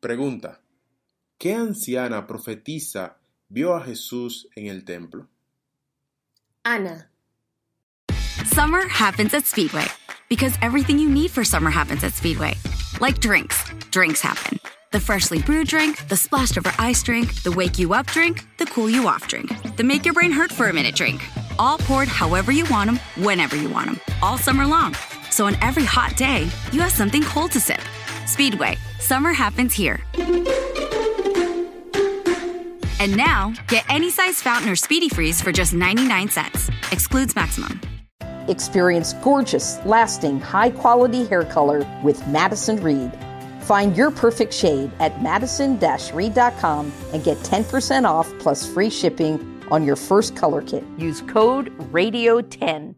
Pregunta. ¿Qué anciana profetiza vio a Jesús en el templo? Ana. Summer happens at Speedway because everything you need for summer happens at Speedway. Like drinks, drinks happen. The freshly brewed drink, the splashed over ice drink, the wake you up drink, the cool you off drink, the make your brain hurt for a minute drink. All poured however you want them, whenever you want them, all summer long. So on every hot day, you have something cold to sip. Speedway, summer happens here. And now, get any size fountain or speedy freeze for just 99 cents. Excludes maximum. Experience gorgeous, lasting, high quality hair color with Madison Reed. Find your perfect shade at madison reed.com and get 10% off plus free shipping on your first color kit. Use code RADIO10.